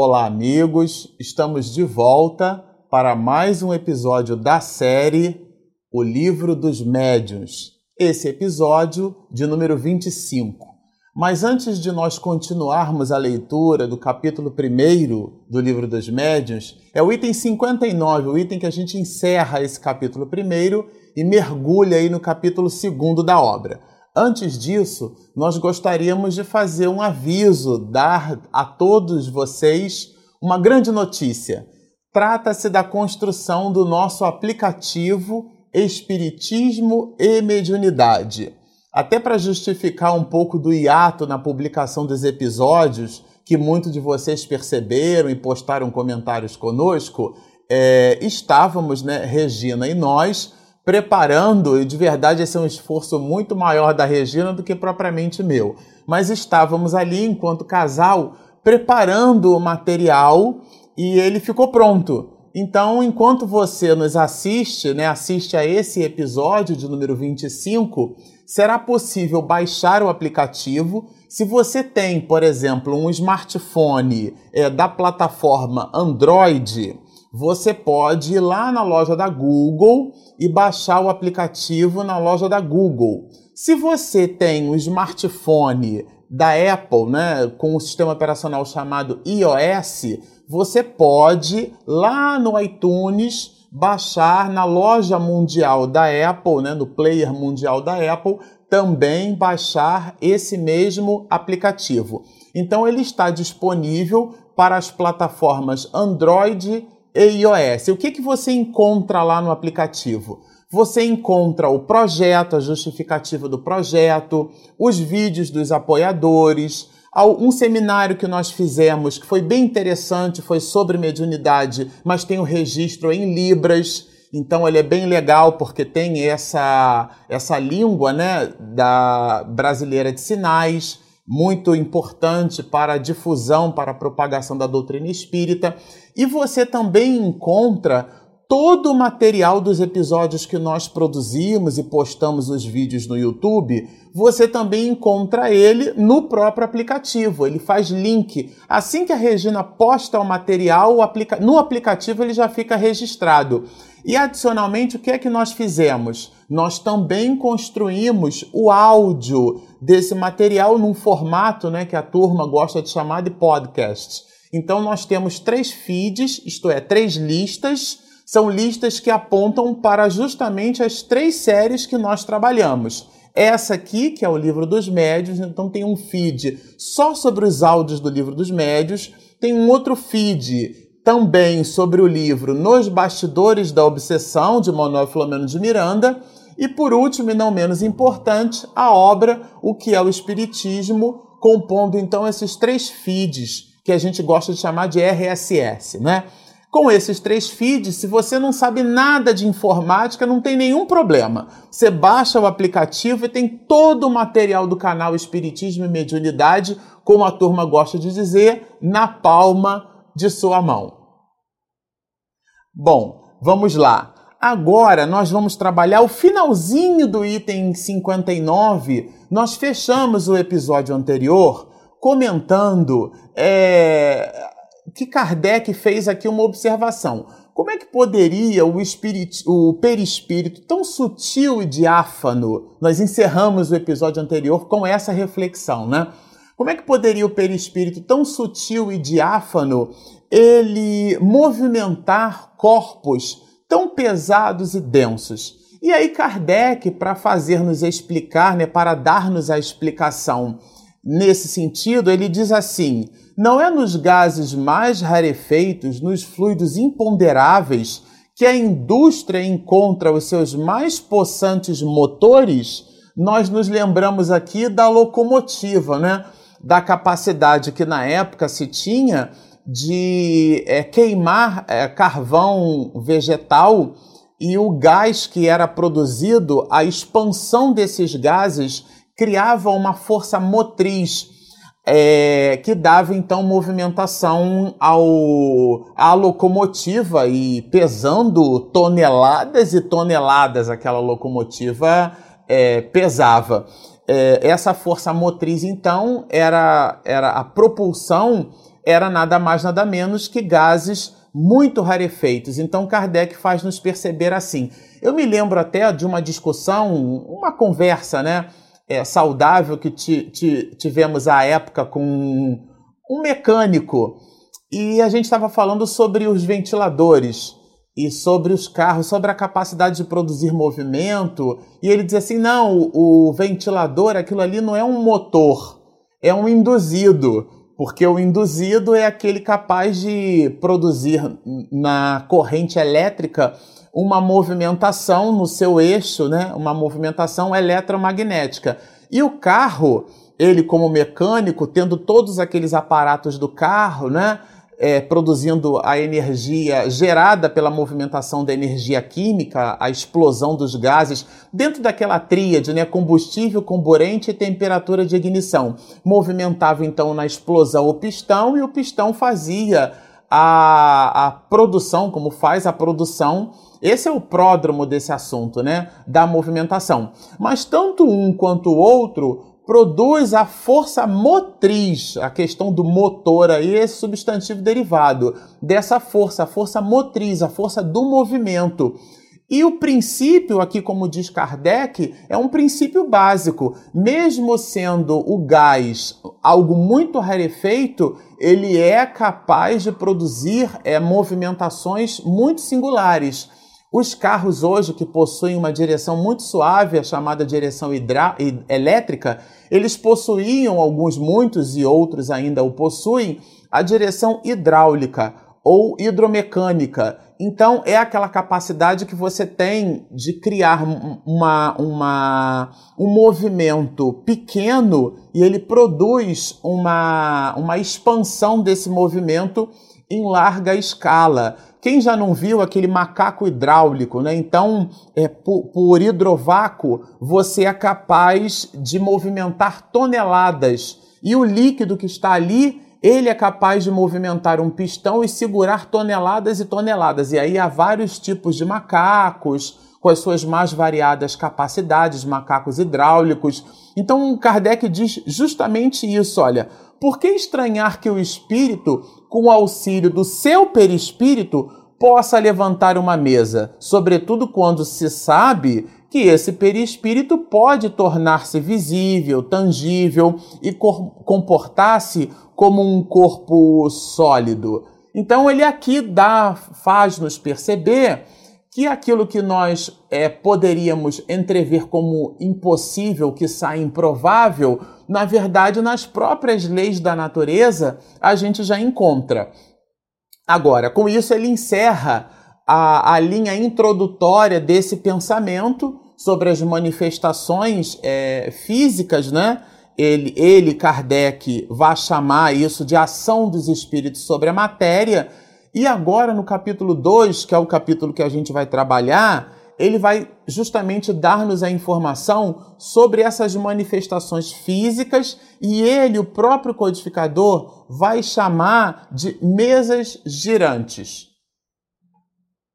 Olá, amigos! Estamos de volta para mais um episódio da série O Livro dos Médiuns. Esse episódio de número 25. Mas antes de nós continuarmos a leitura do capítulo 1 do Livro dos Médiuns, é o item 59, o item que a gente encerra esse capítulo 1 e mergulha aí no capítulo 2 da obra. Antes disso, nós gostaríamos de fazer um aviso, dar a todos vocês uma grande notícia. Trata-se da construção do nosso aplicativo Espiritismo e Mediunidade. Até para justificar um pouco do hiato na publicação dos episódios, que muitos de vocês perceberam e postaram comentários conosco, é, estávamos, né, Regina e nós, preparando, e de verdade esse é um esforço muito maior da Regina do que propriamente meu, mas estávamos ali enquanto casal preparando o material e ele ficou pronto. Então, enquanto você nos assiste, né, assiste a esse episódio de número 25, será possível baixar o aplicativo. Se você tem, por exemplo, um smartphone é, da plataforma Android, você pode ir lá na loja da Google e baixar o aplicativo na loja da Google. Se você tem um smartphone da Apple, né, com um sistema operacional chamado iOS, você pode lá no iTunes baixar na loja mundial da Apple, né, no player mundial da Apple, também baixar esse mesmo aplicativo. Então ele está disponível para as plataformas Android iOS. O que, que você encontra lá no aplicativo? Você encontra o projeto, a justificativa do projeto, os vídeos dos apoiadores, um seminário que nós fizemos que foi bem interessante, foi sobre mediunidade, mas tem o registro em Libras. Então ele é bem legal porque tem essa, essa língua né, da brasileira de sinais muito importante para a difusão, para a propagação da doutrina espírita. E você também encontra todo o material dos episódios que nós produzimos e postamos os vídeos no YouTube, você também encontra ele no próprio aplicativo. Ele faz link. Assim que a Regina posta o material, no aplicativo ele já fica registrado. E adicionalmente, o que é que nós fizemos? Nós também construímos o áudio desse material num formato né, que a turma gosta de chamar de podcast. Então, nós temos três feeds, isto é, três listas. São listas que apontam para justamente as três séries que nós trabalhamos. Essa aqui, que é o livro dos médios, então tem um feed só sobre os áudios do livro dos médios, tem um outro feed também sobre o livro Nos Bastidores da Obsessão, de Manuel Filomeno de Miranda, e por último e não menos importante, a obra O que é o Espiritismo, compondo então esses três feeds que a gente gosta de chamar de RSS, né? Com esses três feeds, se você não sabe nada de informática, não tem nenhum problema. Você baixa o aplicativo e tem todo o material do canal Espiritismo e Mediunidade, como a turma gosta de dizer, na palma de sua mão. Bom, vamos lá. Agora nós vamos trabalhar o finalzinho do item 59. Nós fechamos o episódio anterior comentando é, que Kardec fez aqui uma observação. Como é que poderia o, espírito, o perispírito tão sutil e diáfano? Nós encerramos o episódio anterior com essa reflexão, né? Como é que poderia o perispírito tão sutil e diáfano ele movimentar corpos tão pesados e densos. E aí Kardec, para fazer-nos explicar, né, para dar-nos a explicação nesse sentido, ele diz assim: não é nos gases mais rarefeitos, nos fluidos imponderáveis, que a indústria encontra os seus mais possantes motores? Nós nos lembramos aqui da locomotiva, né? Da capacidade que na época se tinha de é, queimar é, carvão vegetal e o gás que era produzido, a expansão desses gases criava uma força motriz é, que dava então movimentação ao, à locomotiva e pesando toneladas e toneladas aquela locomotiva é, pesava. É, essa força motriz então era, era a propulsão era nada mais nada menos que gases muito rarefeitos. Então Kardec faz nos perceber assim. Eu me lembro até de uma discussão, uma conversa, né, é, saudável que tivemos à época com um mecânico e a gente estava falando sobre os ventiladores e sobre os carros, sobre a capacidade de produzir movimento. E ele dizia assim: não, o, ventilador, aquilo ali não é um motor, é um induzido porque o induzido é aquele capaz de produzir na corrente elétrica uma movimentação no seu eixo, né? uma movimentação eletromagnética. E o carro, ele como mecânico, tendo todos aqueles aparatos do carro, né? É, produzindo a energia gerada pela movimentação da energia química, a explosão dos gases, dentro daquela tríade, né, combustível, comburente e temperatura de ignição. Movimentava então na explosão o pistão e o pistão fazia a, a produção, como faz a produção. Esse é o pródromo desse assunto, né? Da movimentação. Mas tanto um quanto o outro produz a força motriz, a questão do motor aí, esse substantivo derivado dessa força, a força motriz, a força do movimento. E o princípio, aqui como diz Kardec, é um princípio básico. Mesmo sendo o gás algo muito rarefeito, ele é capaz de produzir é, movimentações muito singulares. Os carros hoje que possuem uma direção muito suave, a chamada direção elétrica, eles possuíam, alguns muitos e outros ainda o possuem, a direção hidráulica ou hidromecânica. Então, é aquela capacidade que você tem de criar uma, uma, um movimento pequeno e ele produz uma, uma expansão desse movimento em larga escala. Quem já não viu aquele macaco hidráulico, né? Então, é, por, por hidrovácuo, você é capaz de movimentar toneladas. E o líquido que está ali, ele é capaz de movimentar um pistão e segurar toneladas e toneladas. E aí há vários tipos de macacos, com as suas mais variadas capacidades, macacos hidráulicos. Então, Kardec diz justamente isso: olha, por que estranhar que o espírito com o auxílio do seu perispírito, possa levantar uma mesa, sobretudo quando se sabe que esse perispírito pode tornar-se visível, tangível e comportar-se como um corpo sólido. Então ele aqui dá, faz-nos perceber que aquilo que nós é, poderíamos entrever como impossível, que sai improvável, na verdade, nas próprias leis da natureza, a gente já encontra. Agora, com isso, ele encerra a, a linha introdutória desse pensamento sobre as manifestações é, físicas, né? Ele, ele, Kardec, vai chamar isso de ação dos espíritos sobre a matéria. E agora, no capítulo 2, que é o capítulo que a gente vai trabalhar, ele vai justamente dar-nos a informação sobre essas manifestações físicas e ele, o próprio codificador, vai chamar de mesas girantes.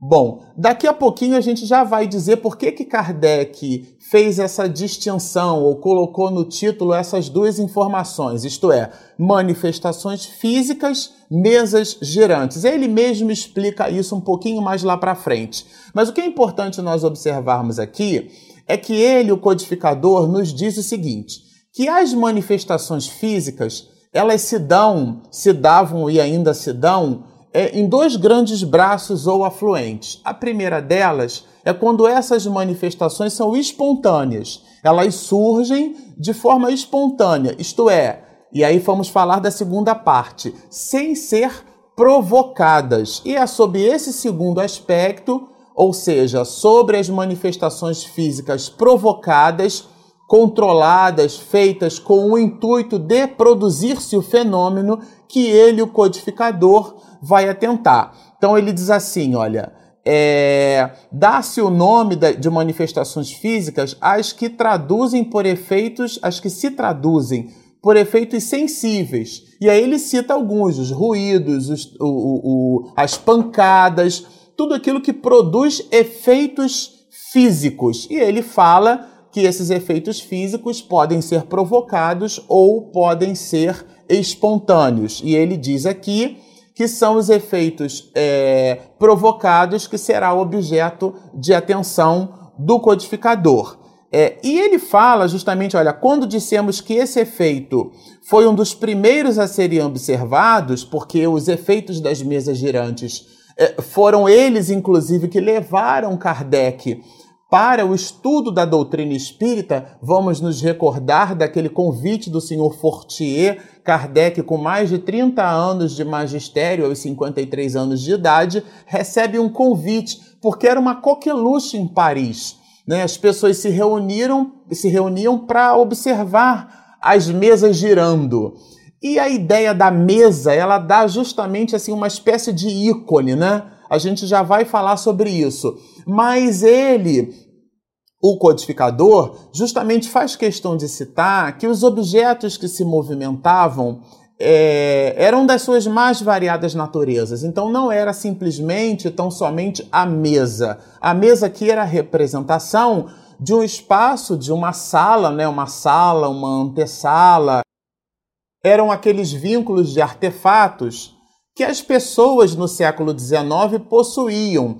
Bom, daqui a pouquinho a gente já vai dizer por que, que Kardec fez essa distinção ou colocou no título essas duas informações, isto é, manifestações físicas, mesas girantes. Ele mesmo explica isso um pouquinho mais lá para frente. Mas o que é importante nós observarmos aqui é que ele, o codificador, nos diz o seguinte: que as manifestações físicas elas se dão, se davam e ainda se dão é, em dois grandes braços ou afluentes. A primeira delas é quando essas manifestações são espontâneas. Elas surgem de forma espontânea, isto é, e aí vamos falar da segunda parte, sem ser provocadas. E é sob esse segundo aspecto, ou seja, sobre as manifestações físicas provocadas, controladas, feitas com o intuito de produzir-se o fenômeno que ele, o codificador, vai atentar. Então ele diz assim: olha, é, dá-se o nome de manifestações físicas às que traduzem por efeitos, as que se traduzem por efeitos sensíveis. E aí ele cita alguns, os ruídos, os, o, o, as pancadas, tudo aquilo que produz efeitos físicos. E ele fala que esses efeitos físicos podem ser provocados ou podem ser espontâneos. E ele diz aqui que são os efeitos é, provocados que será objeto de atenção do codificador. É, e ele fala justamente, olha, quando dissemos que esse efeito foi um dos primeiros a serem observados, porque os efeitos das mesas girantes é, foram eles, inclusive, que levaram Kardec para o estudo da doutrina espírita, vamos nos recordar daquele convite do senhor Fortier, Kardec, com mais de 30 anos de magistério, aos 53 anos de idade, recebe um convite, porque era uma coqueluche em Paris. Né? As pessoas se reuniram, se reuniam para observar as mesas girando. E a ideia da mesa, ela dá justamente assim uma espécie de ícone, né? A gente já vai falar sobre isso. Mas ele o codificador justamente faz questão de citar que os objetos que se movimentavam é, eram das suas mais variadas naturezas. Então não era simplesmente tão somente a mesa. A mesa aqui era a representação de um espaço, de uma sala, né? uma sala, uma antessala. Eram aqueles vínculos de artefatos que as pessoas no século XIX possuíam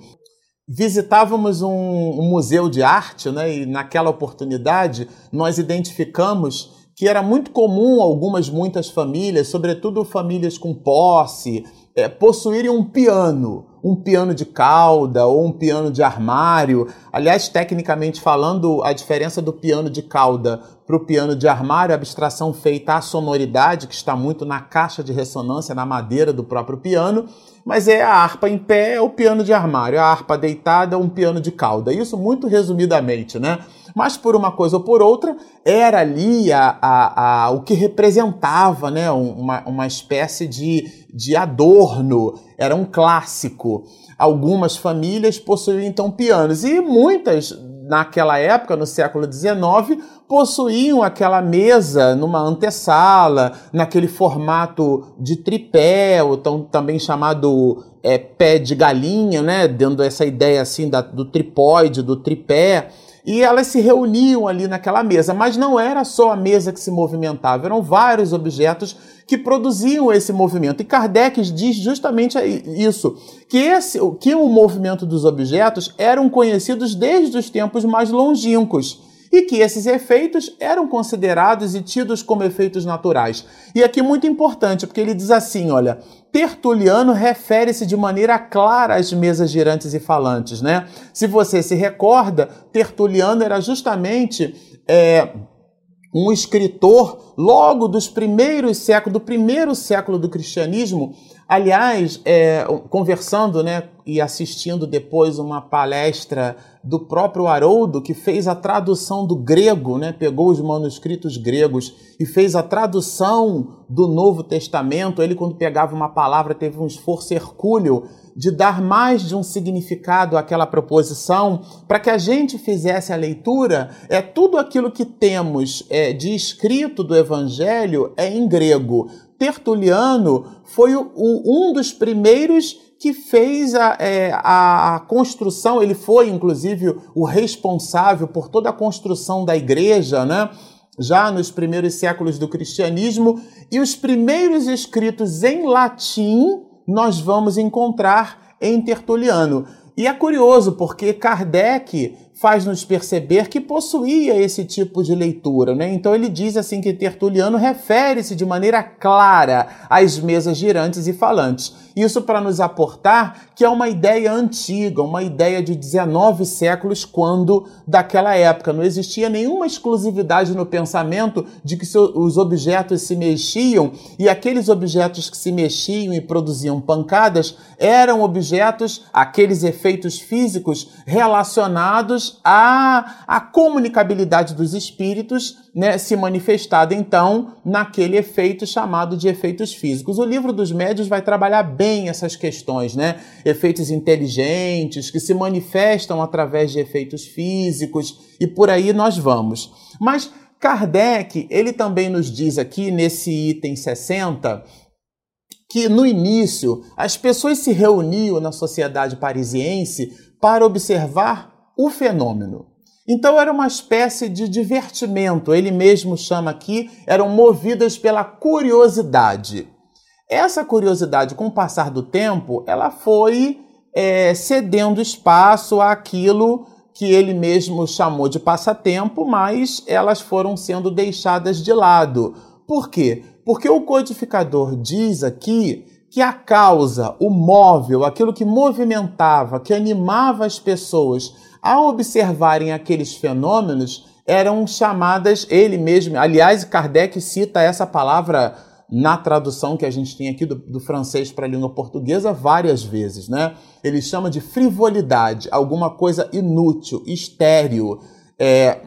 visitávamos um, um, museu de arte, né, e naquela oportunidade nós identificamos que era muito comum algumas, muitas famílias, sobretudo famílias com posse, é, possuírem um piano, um piano de cauda ou um piano de armário. Aliás, tecnicamente falando, a diferença do piano de cauda para o piano de armário, a abstração feita à sonoridade, que está muito na caixa de ressonância, na madeira do próprio piano, mas é a harpa em pé, é o piano de armário, a harpa deitada, um piano de cauda. Isso muito resumidamente, né? Mas por uma coisa ou por outra, era ali a, a, a o que representava né? uma, uma espécie de, de adorno, era um clássico. Algumas famílias possuíam então pianos e muitas naquela época, no século XIX, possuíam aquela mesa numa antessala, naquele formato de tripé, ou tão, também chamado é, pé de galinha, né? dando essa ideia assim da, do tripóide, do tripé. E elas se reuniam ali naquela mesa, mas não era só a mesa que se movimentava, eram vários objetos que produziam esse movimento. E Kardec diz justamente isso, que, esse, que o movimento dos objetos eram conhecidos desde os tempos mais longínquos e que esses efeitos eram considerados e tidos como efeitos naturais. E aqui muito importante, porque ele diz assim, olha, Tertuliano refere-se de maneira clara às mesas girantes e falantes, né? Se você se recorda, Tertuliano era justamente é, um escritor logo dos primeiros séculos, do primeiro século do cristianismo, Aliás, é, conversando né, e assistindo depois uma palestra do próprio Haroldo, que fez a tradução do grego, né, pegou os manuscritos gregos e fez a tradução do Novo Testamento. Ele, quando pegava uma palavra, teve um esforço hercúleo de dar mais de um significado àquela proposição, para que a gente fizesse a leitura, é tudo aquilo que temos é, de escrito do Evangelho é em grego. Tertuliano foi o, um dos primeiros que fez a, é, a, construção, ele foi inclusive o responsável por toda a construção da igreja, né? já nos primeiros séculos do cristianismo, e os primeiros escritos em latim nós vamos encontrar em Tertuliano. E é curioso porque Kardec faz-nos perceber que possuía esse tipo de leitura. Né? Então ele diz assim que Tertuliano refere-se de maneira clara às mesas girantes e falantes. Isso para nos aportar que é uma ideia antiga, uma ideia de 19 séculos, quando daquela época não existia nenhuma exclusividade no pensamento de que os objetos se mexiam e aqueles objetos que se mexiam e produziam pancadas eram objetos, aqueles efeitos físicos relacionados à, à comunicabilidade dos espíritos né, se manifestada então naquele efeito chamado de efeitos físicos. O livro dos médios vai trabalhar bem essas questões, né? Efeitos inteligentes que se manifestam através de efeitos físicos e por aí nós vamos. Mas Kardec, ele também nos diz aqui nesse item 60 que no início as pessoas se reuniam na sociedade parisiense para observar o fenômeno. Então era uma espécie de divertimento, ele mesmo chama aqui, eram movidas pela curiosidade. Essa curiosidade, com o passar do tempo, ela foi é, cedendo espaço àquilo que ele mesmo chamou de passatempo, mas elas foram sendo deixadas de lado. Por quê? Porque o codificador diz aqui que a causa, o móvel, aquilo que movimentava, que animava as pessoas a observarem aqueles fenômenos, eram chamadas, ele mesmo, aliás, Kardec cita essa palavra na tradução que a gente tem aqui do, do francês para a língua portuguesa várias vezes, né? Ele chama de frivolidade, alguma coisa inútil, estéril. É,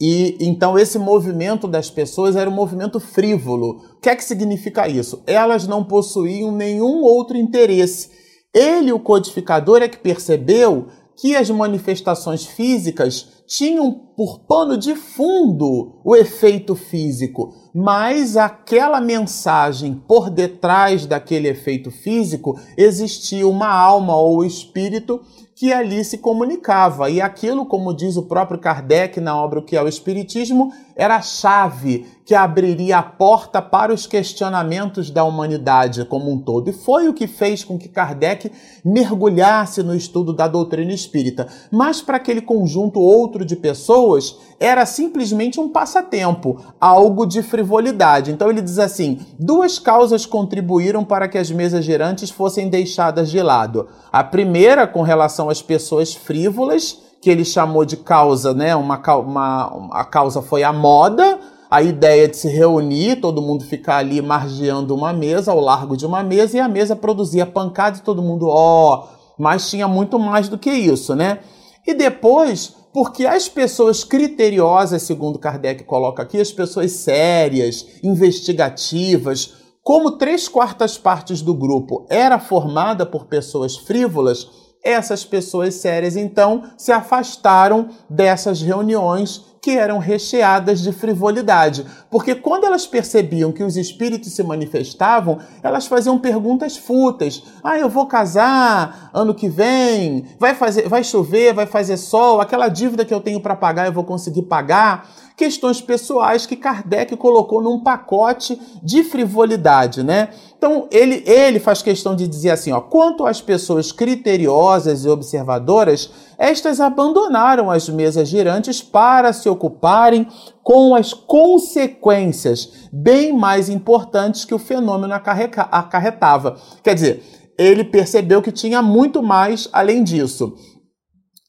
e então esse movimento das pessoas era um movimento frívolo. O que é que significa isso? Elas não possuíam nenhum outro interesse. Ele, o codificador, é que percebeu que as manifestações físicas tinham por pano de fundo o efeito físico, mas aquela mensagem por detrás daquele efeito físico existia uma alma ou espírito que ali se comunicava. E aquilo, como diz o próprio Kardec na obra O que é o Espiritismo, era a chave que abriria a porta para os questionamentos da humanidade como um todo. E foi o que fez com que Kardec mergulhasse no estudo da doutrina espírita. Mas para aquele conjunto outro de pessoas, era simplesmente um passatempo, algo de frivolidade. Então ele diz assim: duas causas contribuíram para que as mesas girantes fossem deixadas de lado. A primeira, com relação às pessoas frívolas, que ele chamou de causa, né? Uma, uma, a causa foi a moda, a ideia de se reunir, todo mundo ficar ali margeando uma mesa, ao largo de uma mesa, e a mesa produzia pancada e todo mundo, ó, oh, mas tinha muito mais do que isso, né? E depois, porque as pessoas criteriosas, segundo Kardec coloca aqui, as pessoas sérias, investigativas, como três quartas partes do grupo era formada por pessoas frívolas, essas pessoas sérias então se afastaram dessas reuniões que eram recheadas de frivolidade, porque quando elas percebiam que os espíritos se manifestavam, elas faziam perguntas fúteis. Ah, eu vou casar ano que vem, vai fazer, vai chover, vai fazer sol, aquela dívida que eu tenho para pagar, eu vou conseguir pagar questões pessoais que Kardec colocou num pacote de frivolidade, né? Então, ele, ele faz questão de dizer assim, ó, quanto às pessoas criteriosas e observadoras, estas abandonaram as mesas girantes para se ocuparem com as consequências bem mais importantes que o fenômeno acarretava. Quer dizer, ele percebeu que tinha muito mais além disso.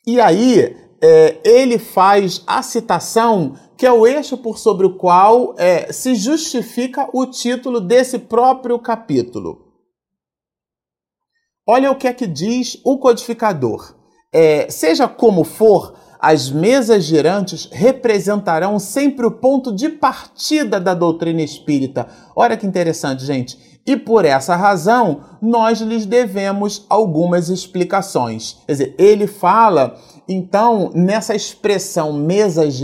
E aí, é, ele faz a citação que é o eixo por sobre o qual é, se justifica o título desse próprio capítulo. Olha o que é que diz o codificador. É, seja como for, as mesas girantes representarão sempre o ponto de partida da doutrina espírita. Olha que interessante, gente. E por essa razão, nós lhes devemos algumas explicações. Quer dizer, ele fala, então, nessa expressão mesas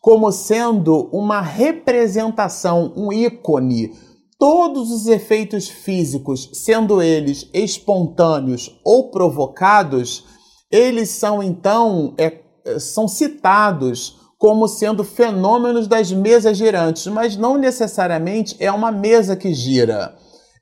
como sendo uma representação, um ícone. Todos os efeitos físicos, sendo eles espontâneos ou provocados, eles são então é, são citados como sendo fenômenos das mesas girantes, mas não necessariamente é uma mesa que gira.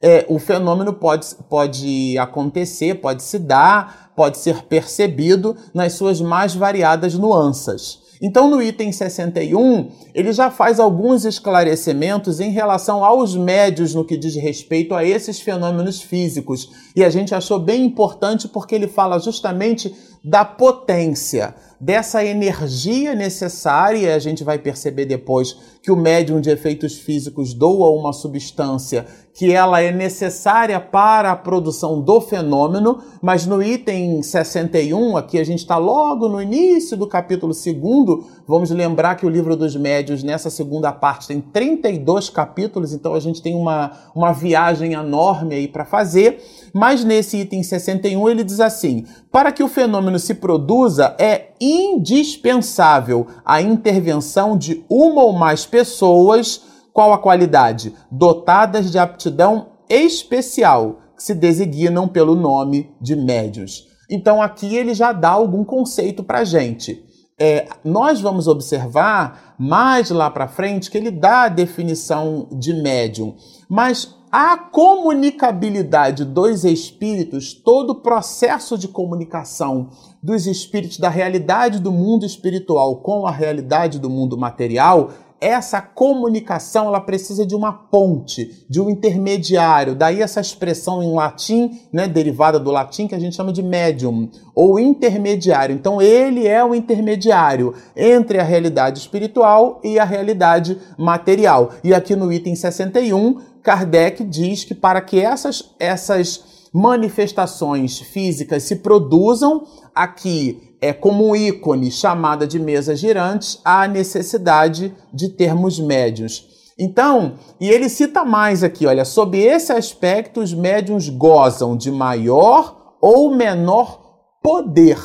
É, o fenômeno pode, pode acontecer, pode se dar, pode ser percebido nas suas mais variadas nuances. Então, no item 61, ele já faz alguns esclarecimentos em relação aos médios no que diz respeito a esses fenômenos físicos. E a gente achou bem importante porque ele fala justamente da potência, dessa energia necessária, a gente vai perceber depois que o médium de efeitos físicos doa uma substância que ela é necessária para a produção do fenômeno, mas no item 61, aqui a gente está logo no início do capítulo 2, vamos lembrar que o livro dos médios, nessa segunda parte, tem 32 capítulos, então a gente tem uma, uma viagem enorme aí para fazer, mas nesse item 61 ele diz assim: para que o fenômeno se produza, é indispensável a intervenção de uma ou mais pessoas qual a qualidade? Dotadas de aptidão especial, que se designam pelo nome de médios. Então aqui ele já dá algum conceito para gente. é, nós vamos observar mais lá para frente que ele dá a definição de médium, mas a comunicabilidade dos espíritos, todo o processo de comunicação dos espíritos da realidade do mundo espiritual com a realidade do mundo material, essa comunicação ela precisa de uma ponte, de um intermediário. Daí essa expressão em latim, né, derivada do latim, que a gente chama de medium, ou intermediário. Então ele é o intermediário entre a realidade espiritual e a realidade material. E aqui no item 61, Kardec diz que para que essas, essas manifestações físicas se produzam, aqui é como um ícone chamada de mesas girantes, a necessidade de termos médios. Então, e ele cita mais aqui, olha, sob esse aspecto, os médiums gozam de maior ou menor poder.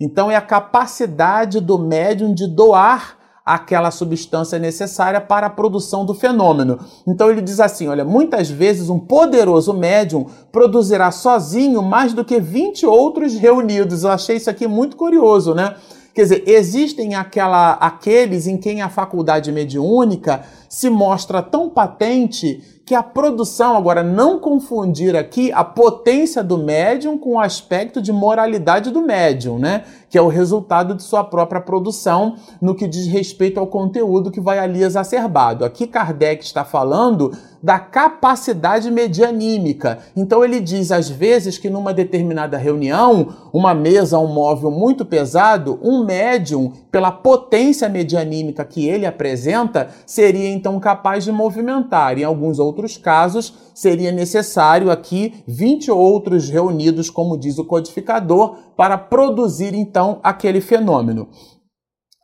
Então, é a capacidade do médium de doar aquela substância necessária para a produção do fenômeno. Então ele diz assim: olha, muitas vezes um poderoso médium produzirá sozinho mais do que 20 outros reunidos. Eu achei isso aqui muito curioso, né? Quer dizer, existem aquela, aqueles em quem a faculdade mediúnica se mostra tão patente que a produção, agora não confundir aqui a potência do médium com o aspecto de moralidade do médium, né? Que é o resultado de sua própria produção no que diz respeito ao conteúdo que vai ali exacerbado. Aqui Kardec está falando da capacidade medianímica. Então ele diz às vezes que numa determinada reunião, uma mesa, um móvel muito pesado, um médium, pela potência medianímica que ele apresenta, seria então capaz de movimentar. Em alguns outros casos, seria necessário aqui 20 outros reunidos, como diz o codificador, para produzir então aquele fenômeno.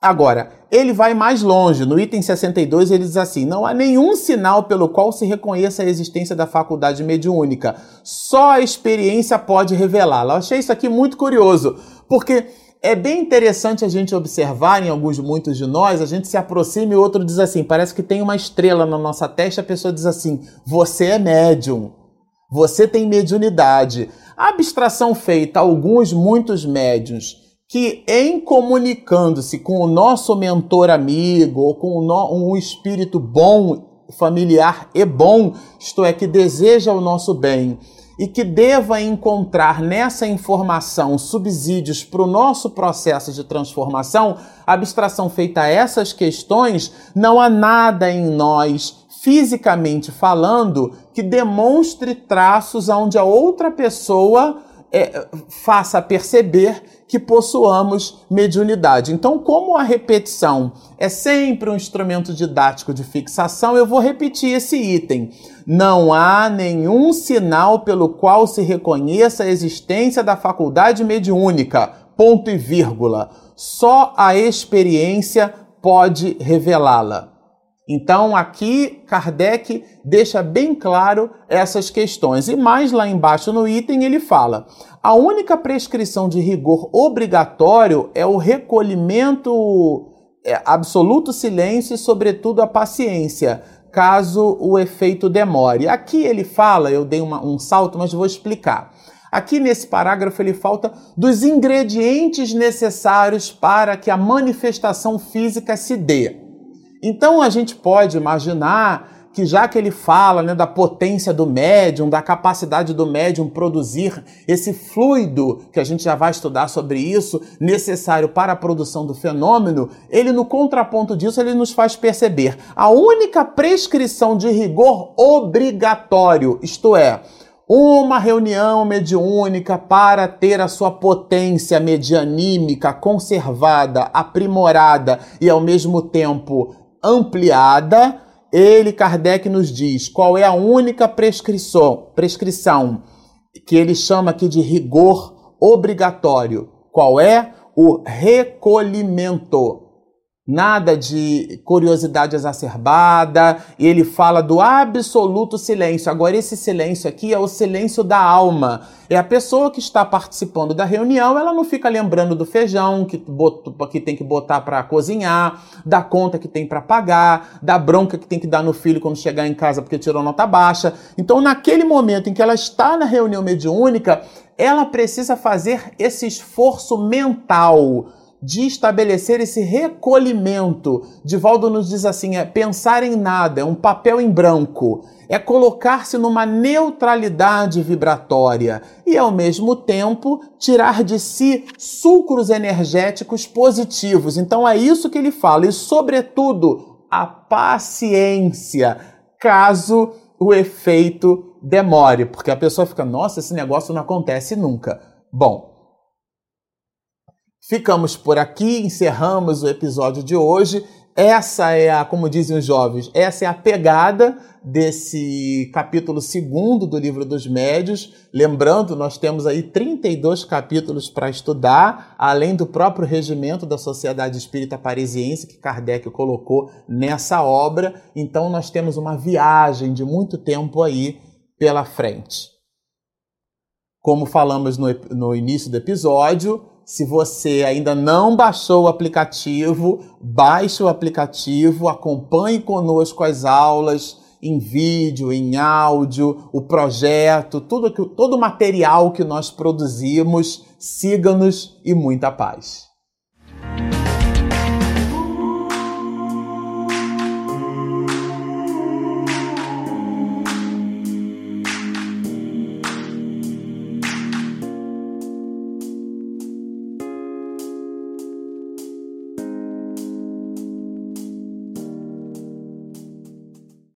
Agora, ele vai mais longe. No item 62, ele diz assim: não há nenhum sinal pelo qual se reconheça a existência da faculdade mediúnica. Só a experiência pode revelá-la. Eu achei isso aqui muito curioso, porque é bem interessante a gente observar em alguns, muitos de nós, a gente se aproxima e o outro diz assim: parece que tem uma estrela na nossa testa, a pessoa diz assim: você é médium, você tem mediunidade. A abstração feita a alguns, muitos médiums que em comunicando-se com o nosso mentor amigo ou com um espírito bom, familiar e bom, isto é, que deseja o nosso bem e que deva encontrar nessa informação subsídios para o nosso processo de transformação, abstração feita a essas questões, não há nada em nós, fisicamente falando, que demonstre traços onde a outra pessoa é, faça perceber que possuamos mediunidade. Então, como a repetição é sempre um instrumento didático de fixação, eu vou repetir esse item. Não há nenhum sinal pelo qual se reconheça a existência da faculdade mediúnica. Ponto e vírgula. Só a experiência pode revelá-la. Então, aqui Kardec deixa bem claro essas questões. E mais lá embaixo no item ele fala: a única prescrição de rigor obrigatório é o recolhimento, é, absoluto silêncio e, sobretudo, a paciência, caso o efeito demore. Aqui ele fala, eu dei uma, um salto, mas vou explicar. Aqui nesse parágrafo ele falta dos ingredientes necessários para que a manifestação física se dê. Então a gente pode imaginar que já que ele fala né, da potência do médium, da capacidade do médium produzir esse fluido, que a gente já vai estudar sobre isso, necessário para a produção do fenômeno, ele no contraponto disso, ele nos faz perceber. A única prescrição de rigor obrigatório, isto é, uma reunião mediúnica para ter a sua potência medianímica conservada, aprimorada e ao mesmo tempo ampliada, ele, Kardec, nos diz qual é a única prescrição, prescrição que ele chama aqui de rigor obrigatório. Qual é? O recolhimento nada de curiosidade exacerbada, e ele fala do absoluto silêncio. Agora, esse silêncio aqui é o silêncio da alma. É a pessoa que está participando da reunião, ela não fica lembrando do feijão que, que tem que botar para cozinhar, da conta que tem para pagar, da bronca que tem que dar no filho quando chegar em casa porque tirou nota baixa. Então, naquele momento em que ela está na reunião mediúnica, ela precisa fazer esse esforço mental de estabelecer esse recolhimento. Divaldo nos diz assim: é pensar em nada, é um papel em branco, é colocar-se numa neutralidade vibratória e, ao mesmo tempo, tirar de si sucros energéticos positivos. Então, é isso que ele fala, e, sobretudo, a paciência, caso o efeito demore, porque a pessoa fica, nossa, esse negócio não acontece nunca. Bom, ficamos por aqui, encerramos o episódio de hoje. Essa é a, como dizem os jovens, essa é a pegada desse capítulo segundo do livro dos médios. Lembrando, nós temos aí 32 capítulos para estudar, além do próprio regimento da Sociedade Espírita Parisiense que Kardec colocou nessa obra. Então nós temos uma viagem de muito tempo aí pela frente. Como falamos no, no início do episódio, se você ainda não baixou o aplicativo, baixe o aplicativo, acompanhe conosco as aulas em vídeo, em áudio, o projeto, tudo que, todo o material que nós produzimos. Siga-nos e muita paz.